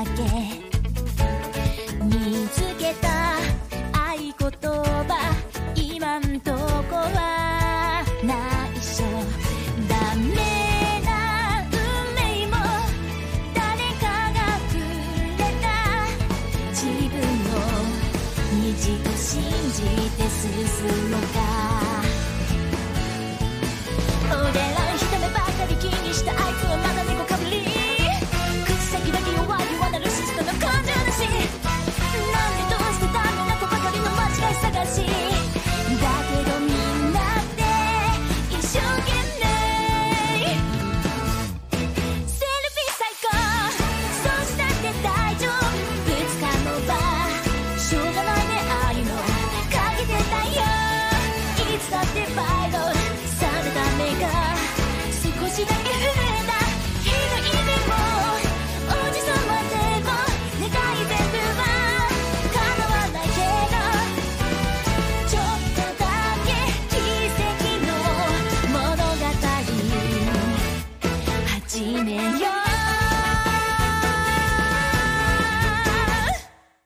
だけ。見つけた合言葉今んとこは内緒。ダメな運命も誰かがくれた。自分を虹と信じて進むか。熄灭